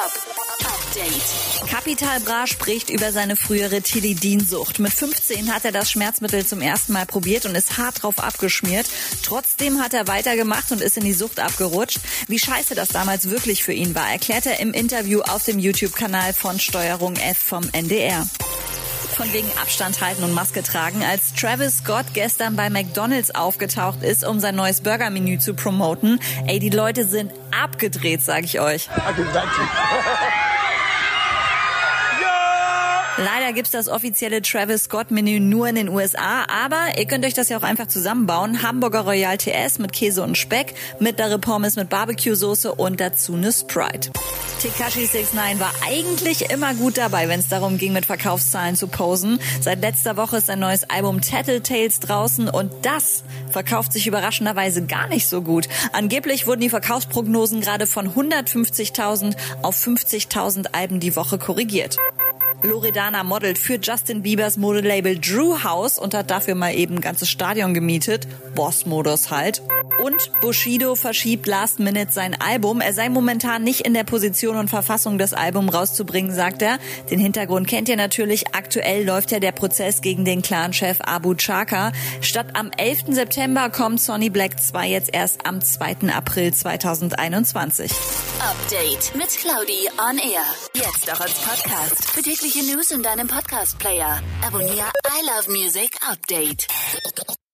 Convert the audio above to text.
Top Update. Capital Bra spricht über seine frühere Tilidin-Sucht. Mit 15 hat er das Schmerzmittel zum ersten Mal probiert und ist hart drauf abgeschmiert. Trotzdem hat er weitergemacht und ist in die Sucht abgerutscht. Wie scheiße das damals wirklich für ihn war, erklärt er im Interview auf dem YouTube-Kanal von Steuerung F vom NDR von wegen Abstand halten und Maske tragen, als Travis Scott gestern bei McDonald's aufgetaucht ist, um sein neues Burgermenü zu promoten. Ey, die Leute sind abgedreht, sag ich euch. Leider gibt's das offizielle Travis Scott Menü nur in den USA, aber ihr könnt euch das ja auch einfach zusammenbauen. Hamburger Royal TS mit Käse und Speck, mittlere Pommes mit Barbecue-Soße und dazu eine Sprite. Tekashi 69 war eigentlich immer gut dabei, wenn es darum ging, mit Verkaufszahlen zu posen. Seit letzter Woche ist ein neues Album Tattletales draußen und das verkauft sich überraschenderweise gar nicht so gut. Angeblich wurden die Verkaufsprognosen gerade von 150.000 auf 50.000 Alben die Woche korrigiert. Loredana modelt für Justin Biebers Modelabel Drew House und hat dafür mal eben ein ganzes Stadion gemietet. Boss-Modus halt. Und Bushido verschiebt Last Minute sein Album. Er sei momentan nicht in der Position und Verfassung, das Album rauszubringen, sagt er. Den Hintergrund kennt ihr natürlich. Aktuell läuft ja der Prozess gegen den Clan-Chef Abu Chaka. Statt am 11. September kommt Sonny Black 2 jetzt erst am 2. April 2021. Update mit Claudi on Air. Jetzt auch als Podcast. Für tägliche News in deinem Podcast-Player. Abonniere I Love Music Update.